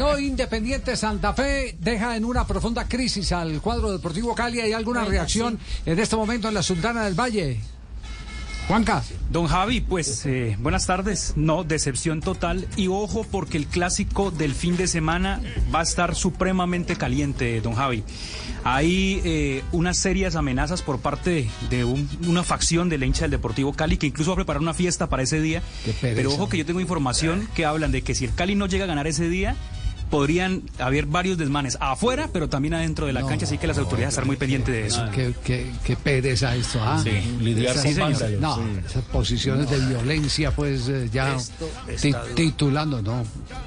No, Independiente Santa Fe deja en una profunda crisis al cuadro deportivo Cali. ¿Hay alguna reacción en este momento en la Sultana del Valle? Juanca. Don Javi, pues eh, buenas tardes. No, decepción total. Y ojo porque el clásico del fin de semana va a estar supremamente caliente, don Javi. Hay eh, unas serias amenazas por parte de un- una facción de la hincha del Deportivo Cali que incluso va a preparar una fiesta para ese día. Pero ojo que yo tengo información que hablan de que si el Cali no llega a ganar ese día, podrían haber varios desmanes afuera, pero también adentro de la cancha, así que las autoridades están muy pendientes de eso. Qué, qué- qué pereza esto, ¿ah? Sí, lidiar Esas- con vándalos, No, sí. esas posiciones de violencia, pues eh, ya ti- titulando, no.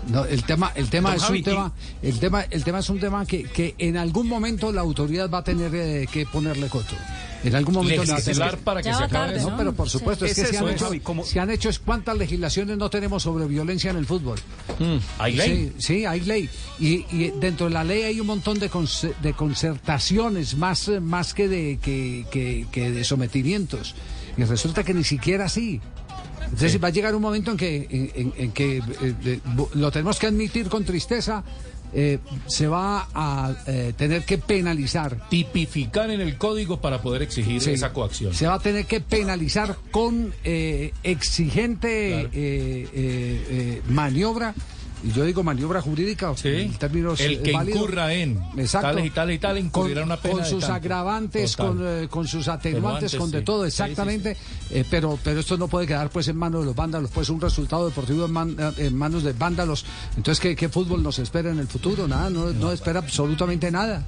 No, el tema, el tema Don es Javi, un tema, el tema, el tema es un tema que, que en algún momento la autoridad va a tener eh, que ponerle coto. En algún momento Legislar para que Ya se acabe tarde, eso. No, pero por supuesto, es Es que se eso, han, es, hecho, Javi, como- se han hecho es cuántas legislaciones no tenemos sobre violencia en el fútbol. ¿Hay ley? Sí, sí, hay ley. Y, y dentro de la ley hay un montón de, conce- de concertaciones, más, más que, de, que, que- que de sometimientos. Y resulta que ni siquiera así. Entonces va a llegar un momento en que, en, en- en que eh, de- lo tenemos que admitir con tristeza, eh, se va a eh, tener que penalizar. Tipificar en el código para poder exigir Sí. esa coacción. Se va a tener que penalizar con eh, exigente Claro. maniobra. Y yo digo maniobra jurídica, Sí. el término es- El que válido. incurra en Exacto. tales y tales y tales incurrirá con, una pena con sus tanto. agravantes, con, eh, con sus atenuantes, con de sí. todo, sí, exactamente. Eh, pero, pero esto no puede quedar pues en manos de los vándalos, pues un resultado deportivo en, man- en manos de vándalos. Entonces, ¿qué, qué fútbol nos espera en el futuro? Nada, no, no espera absolutamente nada.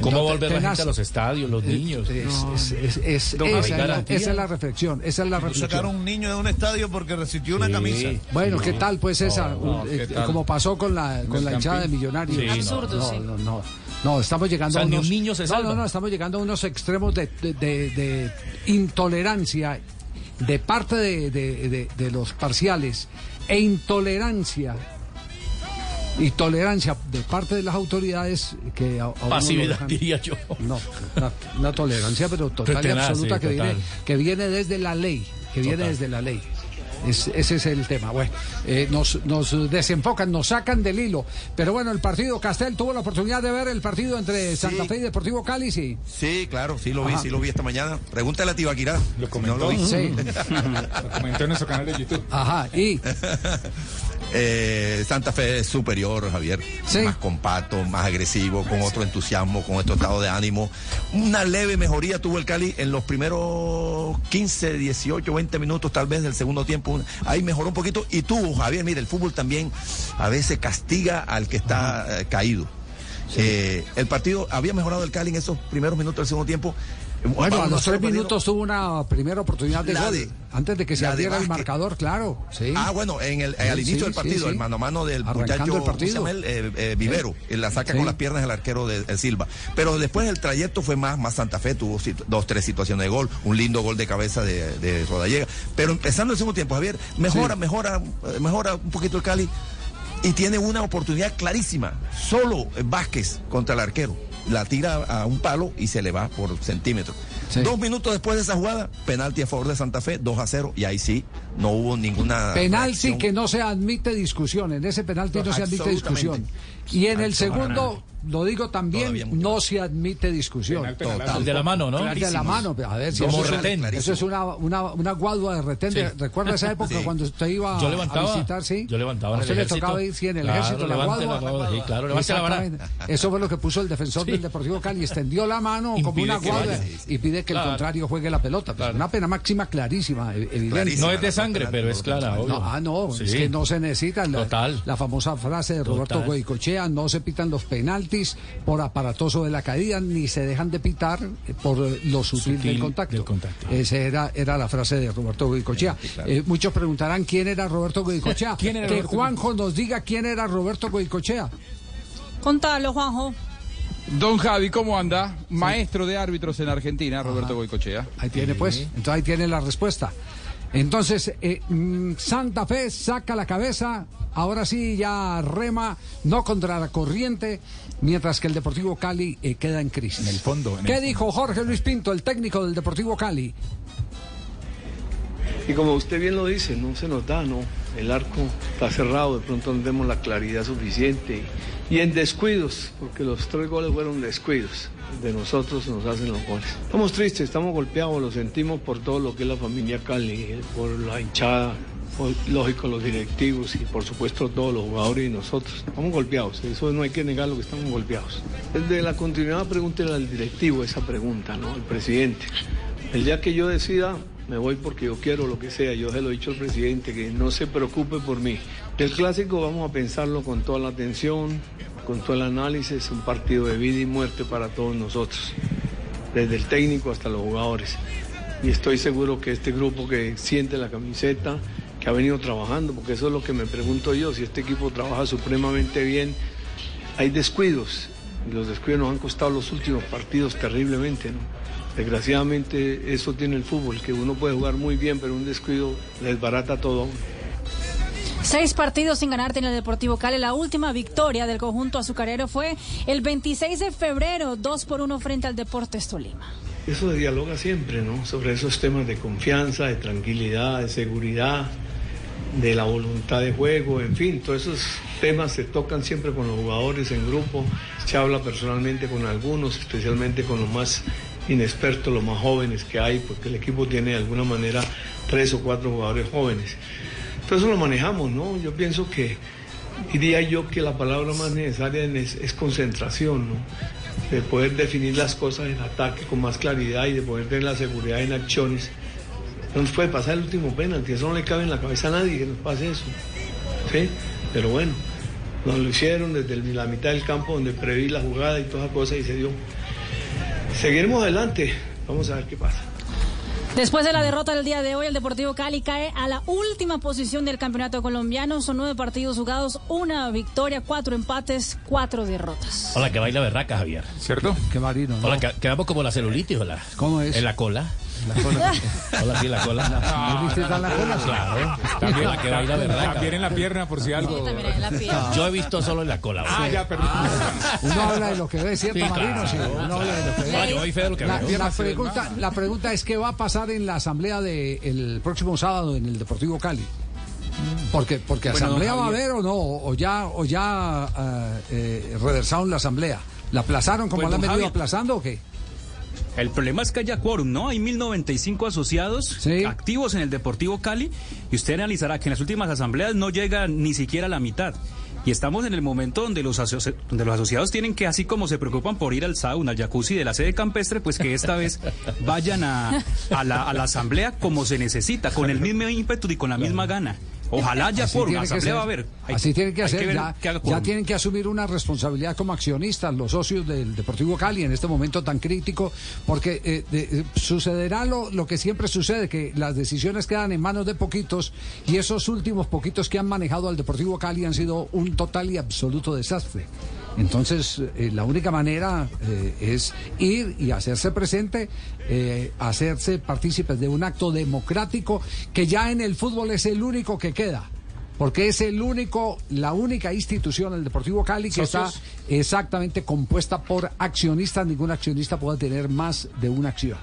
¿Cómo No, volver la tenaz. gente a los estadios, los niños? Es- es- es- es- Don esa, es la, garantía. esa es la reflexión, esa es la reflexión. Sacaron un niño de un estadio porque resistió una Sí. camisa. Bueno, ¿qué tal pues esa? no, Eh. Como pasó con la, con la hinchada de Millonarios. Sí, no, Absurdo, no, sí. no, no, no, estamos llegando O sea, a unos... un niño se no, no, no, estamos llegando a unos extremos de, de- de- de intolerancia de parte de, de- de- de los parciales e intolerancia y tolerancia de parte de las autoridades que a- a Pasividad, diría yo. no, una, una tolerancia, pero total y Tenaz, absoluta sí, que, viene, que viene desde la ley, que viene Total. desde la ley. Es- ese es el tema. Bueno, eh, nos, nos desenfocan, nos sacan del hilo. Pero bueno, el partido, Castel tuvo la oportunidad de ver el partido entre Santa Fe y Deportivo Cali, sí. Sí, claro, sí lo vi, Ajá. sí lo vi esta mañana. Pregúntale a Tibaquirá. Lo si comentó. No lo vi. Sí. Lo comentó en nuestro canal de YouTube. Ajá, y Eh, Santa Fe es superior, Javier. Sí. Más compacto, más agresivo, con otro entusiasmo, con otro estado de ánimo. Una leve mejoría tuvo el Cali en los primeros 15, 18, 20 minutos tal vez del segundo tiempo. Ahí mejoró un poquito. Y tuvo, Javier, mire, el fútbol también a veces castiga al que está eh, caído. Eh, el partido había mejorado el Cali en esos primeros minutos del segundo tiempo. Bueno, a los tres minutos tuvo una primera oportunidad de gol. de- antes de que se abriera el marcador, claro. Sí. Ah, bueno, en el, al inicio sí, del partido, sí, el mano a mano del muchacho el partido. ¿cómo se llama él? Eh, eh, Vivero, la saca con las piernas del arquero de, el Silva. Pero después el trayecto fue más, más Santa Fe, tuvo dos, tres situaciones de gol, un lindo gol de cabeza de, de Rodallega. Pero empezando el segundo tiempo, Javier, mejora, mejora, eh, mejora un poquito el Cali y tiene una oportunidad clarísima. Solo eh, Vázquez contra el arquero. La tira a un palo y se le va por centímetro. Sí. Dos minutos después de esa jugada, penalti a favor de Santa Fe, 2 a 0, y ahí sí, no hubo ninguna. Penalti reacción. que no se admite discusión. En ese penalti no se admite discusión. Y en el segundo, lo digo también, no se admite discusión. Penal. El de la mano, ¿no? El de la mano, a ver si Como eso, es, retén. eso es una, una, una guadua de retén. Sí. ¿Recuerda esa época Sí. cuando usted iba Yo a visitar? Sí. Yo levantaba ¿A en usted le tocaba ir sí, en el Claro, ejército, la guadua? la guadua, sí, claro, levante la vara. Eso fue lo que puso el defensor del Deportivo Cali. Extendió la mano como una guadua y pide que el contrario juegue la pelota. Pues Claro. Una pena máxima clarísima, e- evidente. Clarísima. No es de sangre, pero es clara, ah, no, es que no se necesita la, Total. la famosa frase de Roberto Total. No se pitan los penaltis por aparatoso de la caída, ni se dejan de pitar eh, por eh, lo sutil, Sutil del contacto. del contacto. Esa era, era la frase de Roberto Goicochea. Sí, claro. Eh, muchos preguntarán quién era Roberto Goicochea. ¿Quién era que Roberto Juanjo nos diga quién era Roberto Goicochea. Contalo, Juanjo. Don Javi, ¿cómo anda? Maestro de árbitros en Argentina, Roberto Goicochea. Ahí tiene pues, entonces ahí tiene la respuesta. Entonces, eh, mm, Santa Fe saca la cabeza, ahora sí ya rema, no contra la corriente, mientras que el Deportivo Cali eh, queda en crisis. En el fondo, en ¿Qué el dijo Jorge Luis Pinto, el técnico del Deportivo Cali? Y como usted bien lo dice, no se nos da, no. el arco está cerrado, de pronto no tenemos la claridad suficiente. Y en descuidos, porque los tres goles fueron descuidos de nosotros nos hacen los goles. Estamos tristes, estamos golpeados, lo sentimos por todo lo que es la familia Cali, por la hinchada, por, lógico los directivos y por supuesto todos los jugadores y nosotros. Estamos golpeados, eso no hay que negar lo que estamos golpeados. Desde la continuidad pregúntele al directivo esa pregunta, ¿no? Al presidente. El día que yo decida me voy porque yo quiero lo que sea. Yo se lo he dicho al presidente, que no se preocupe por mí. El clásico vamos a pensarlo con toda la atención, con todo el análisis, un partido de vida y muerte para todos nosotros, desde el técnico hasta los jugadores. Y estoy seguro que este grupo que siente la camiseta, que ha venido trabajando, porque eso es lo que me pregunto yo, si este equipo trabaja supremamente bien, hay descuidos, y los descuidos nos han costado los últimos partidos terriblemente, ¿no? Desgraciadamente eso tiene el fútbol, que uno puede jugar muy bien, pero un descuido desbarata todo. Seis partidos sin ganar tiene el Deportivo Cali. La última victoria del conjunto azucarero fue el 26 de febrero, 2 por 1 frente al Deportes Tolima. Eso se dialoga siempre, ¿no? Sobre esos temas de confianza, de tranquilidad, de seguridad, de la voluntad de juego, en fin, todos esos temas se tocan siempre con los jugadores en grupo. Se habla personalmente con algunos, especialmente con los más inexpertos, los más jóvenes que hay, porque el equipo tiene de alguna manera tres o cuatro jugadores jóvenes. Entonces lo manejamos, ¿no? Yo pienso que diría yo que la palabra más necesaria es, concentración, ¿no? De poder definir las cosas en ataque con más claridad y de poder tener la seguridad en acciones. No nos puede pasar el último penalti, eso no le cabe en la cabeza a nadie que nos pase eso. ¿Sí? Pero bueno, nos lo hicieron desde la mitad del campo donde preví la jugada y toda cosa y se dio. Seguiremos adelante, vamos a ver qué pasa. Después de la derrota del día de hoy, el Deportivo Cali cae a la última posición del campeonato colombiano. Son nueve partidos jugados, una victoria, cuatro empates, cuatro derrotas. Hola, que baila berraca, Javier. ¿Cierto? Qué marino. ¿no? Hola, que, quedamos como la celulitis, hola. ¿Cómo es? En la cola. La cola. Hola, sí, la cola. ¿No viste tan la cola? Claro. También la que baila berraca. También en la pierna, por si algo. También en la pierna. Yo he visto solo en la cola. Ah, ya, perdón. Uno habla de lo que ve, ¿cierto, Sí, Marino? claro, Sí, uno habla de lo que ve. Yo doy fe de lo que La, veo. la pregunta, la pregunta es qué va a pasar en la asamblea del próximo sábado en el Deportivo Cali. Porque, porque Bueno, asamblea va a haber o no, o ya, o ya eh, eh, reversaron la asamblea. ¿La aplazaron como Pues, la han venido Javier. aplazando o qué? El problema es que haya quórum, ¿no? Hay 1095 asociados Sí. activos en el Deportivo Cali y usted analizará que en las últimas asambleas no llega ni siquiera a la mitad. Y estamos en el momento donde los, donde los asociados tienen que, así como se preocupan por ir al sauna, al jacuzzi de la sede campestre, pues que esta vez vayan a, a la, a la asamblea como se necesita, con el mismo ímpetu y con la misma gana. Ojalá quórum, tiene que asamblea va a haber. Hay- Así tienen que hacer. ver ya, que ya tienen que asumir una responsabilidad como accionistas, los socios del Deportivo Cali en este momento tan crítico, porque eh, de- eh, sucederá lo, lo que siempre sucede, que las decisiones quedan en manos de poquitos y esos últimos poquitos que han manejado al Deportivo Cali han sido un total y absoluto desastre. Entonces, eh, la única manera eh, es ir y hacerse presente, eh, hacerse partícipes de un acto democrático que ya en el fútbol es el único que queda. Porque es el único, la única institución, el Deportivo Cali, que está exactamente compuesta por accionistas. Ningún accionista puede tener más de una acción.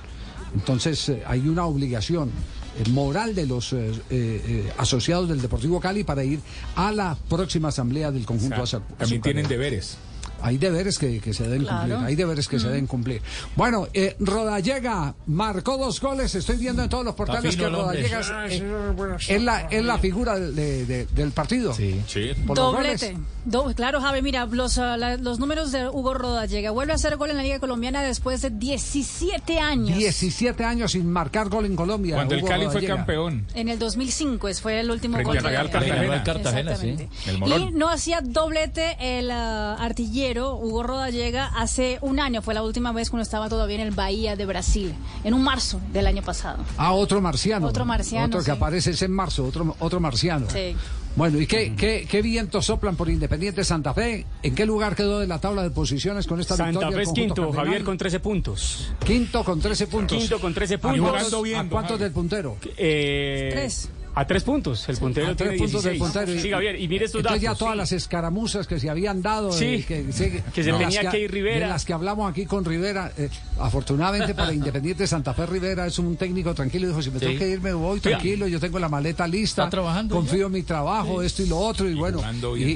Entonces eh, hay una obligación eh, moral de los eh, eh, asociados del Deportivo Cali para ir a la próxima asamblea del conjunto O sea, también tienen deberes. Hay deberes que, que se deben Claro. cumplir, hay deberes que se deben cumplir. Bueno, eh, Rodallega marcó dos goles, estoy viendo en todos los portales que. Rodallega es, eh, es la, es la figura de- de- del partido. Sí. Sí. Doblete. Do- claro, Javi, mira, los, ah, la- los números de Hugo Rodallega. Vuelve a hacer gol en la Liga Colombiana después de 17 años. 17 años sin marcar gol en Colombia. Cuando el Cali fue Rodallega. campeón. En el 2005 es- fue el último Frente gol Cartagena. Real Cartagena, sí. El. Y no hacía doblete el ah, artillero Hugo Rodallega hace un año. Fue la última vez cuando estaba todavía en el Bahía de Brasil, en un marzo del año pasado. Ah, otro marciano. Otro marciano, Otro que sí. aparece es en marzo, otro, otro marciano. Sí. Bueno, ¿y qué, qué, qué vientos soplan por Independiente Santa Fe? ¿En qué lugar quedó de la tabla de posiciones con esta Santa victoria? Fe el es quinto, cardenal? Javier con 13 puntos. Quinto con 13 puntos. Quinto con 13 ¿A puntos. cuántos, Jugando bien, ¿a don cuántos del puntero? Eh, Tres. A tres puntos, el puntero A tiene tres puntos del 16. puntero. Sí, Javier, y mire estos Entonces datos. ya todas sí. las escaramuzas que se habían dado, Sí, eh, que, se- que se de tenía que ir Rivera. de las que hablamos aquí con Rivera, eh, afortunadamente para Independiente Santa Fe Rivera es un técnico tranquilo, dijo, si me Sí. tengo que ir me voy tranquilo, yo tengo la maleta lista, Está trabajando confío en mi trabajo, esto y lo otro, y, bueno,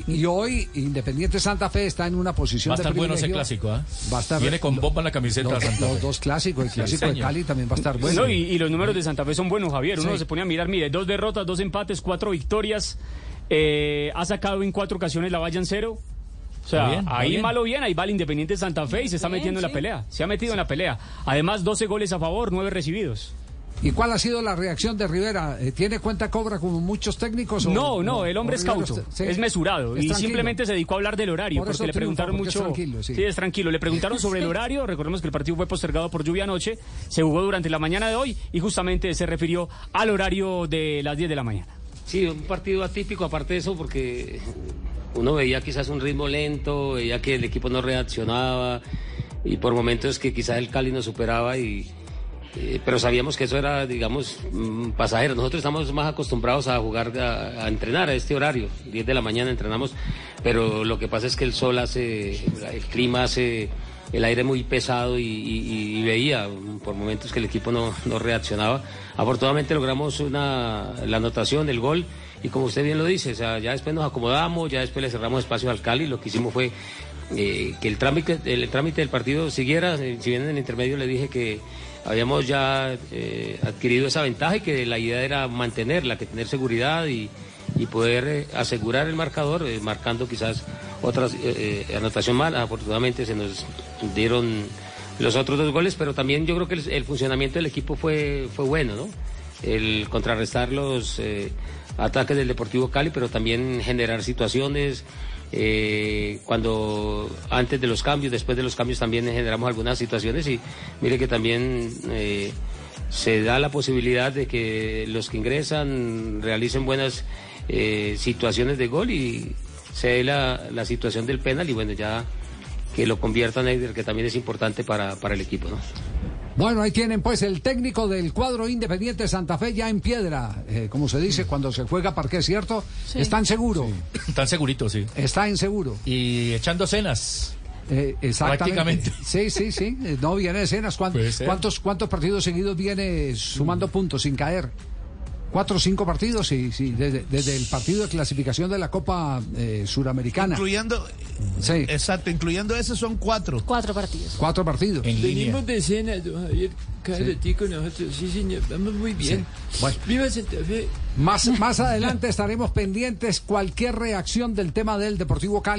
y, hoy Independiente Santa Fe está en una posición Va a de estar bueno ese clásico, ¿ah? Va a estar Viene con bomba en la camiseta los, dos clásicos, el clásico de. Cali también va a estar bueno. No, y, y los números de Santa Fe son buenos, Javier. Uno Sí. se pone a mirar, mire, dos derrotas, dos empates, cuatro victorias. Eh, ha sacado en cuatro ocasiones la valla en cero. O sea, bien, ahí bien. malo bien, ahí va el Independiente Santa Fe y se está Bien, metiendo en la pelea. Se ha metido en la pelea. Además, 12 goles a favor, 9 recibidos. ¿Y cuál ha sido la reacción de Rivera? Eh, ¿Tiene cuenta cobra como muchos técnicos? o- No, no, el hombre es cauto, sí. es mesurado Es y simplemente se dedicó a hablar del horario Por porque le triunfa, preguntaron porque es mucho. tranquilo, sí. es tranquilo. Le preguntaron sobre el horario. Recordemos que el partido fue postergado por lluvia anoche. Se jugó durante la mañana de hoy y justamente se refirió al horario de las 10 de la mañana. Sí, un partido atípico, aparte de eso, porque uno veía quizás un ritmo lento, veía que el equipo no reaccionaba y por momentos que quizás el Cali nos superaba y eh, pero sabíamos que eso era, digamos, mm, pasajero. Nosotros estamos más acostumbrados a jugar, a, entrenar a este horario. 10 de la mañana entrenamos, pero lo que pasa es que el sol hace, el clima hace el aire muy pesado y, veía por momentos que el equipo no, no reaccionaba. Afortunadamente logramos una, la anotación, el gol, y como usted bien lo dice, o sea, ya después nos acomodamos, ya después le cerramos espacio al Cali, lo que hicimos fue eh, que el trámite, el, trámite del partido siguiera, eh, si bien en el intermedio le dije que habíamos ya eh, adquirido esa ventaja y que la idea era mantenerla, que tener seguridad y, y poder eh, asegurar el marcador, eh, marcando quizás otras anotación mala. Afortunadamente se nos dieron los otros dos goles, pero también yo creo que el, el funcionamiento del equipo fue, fue bueno, ¿no? El contrarrestar los ataques del Deportivo Cali, pero también generar situaciones. Eh, cuando antes de los cambios, después de los cambios también generamos algunas situaciones y mire que también eh, se da la posibilidad de que los que ingresan realicen buenas eh, situaciones de gol y se dé la, la situación del penal y bueno ya que lo conviertan Eider, que también es importante para, para el equipo, ¿no? Bueno, ahí tienen pues el técnico del cuadro Independiente Santa Fe ya en piedra, eh, como se dice cuando se juega parque, ¿cierto? Sí. Están seguro, Están seguritos, sí. está en seguro. Y echando cenas. Eh, exactamente. Prácticamente. Sí, sí, sí. eh, No viene de escenas. ¿Cuán- Puede ser. ¿Cuántos, ¿Cuántos partidos seguidos viene sumando puntos sin caer? Cuatro o cinco partidos, sí, sí. Desde, desde el partido de clasificación de la Copa eh, Suramericana. Incluyendo, Sí, exacto, incluyendo ese son cuatro. Cuatro partidos. cuatro partidos. En línea. de escena, don Javier, cada Sí. nosotros, sí señor, vamos muy bien. Bueno. Viva Santa Fe. Más, más adelante estaremos pendientes cualquier reacción del tema del Deportivo Cali.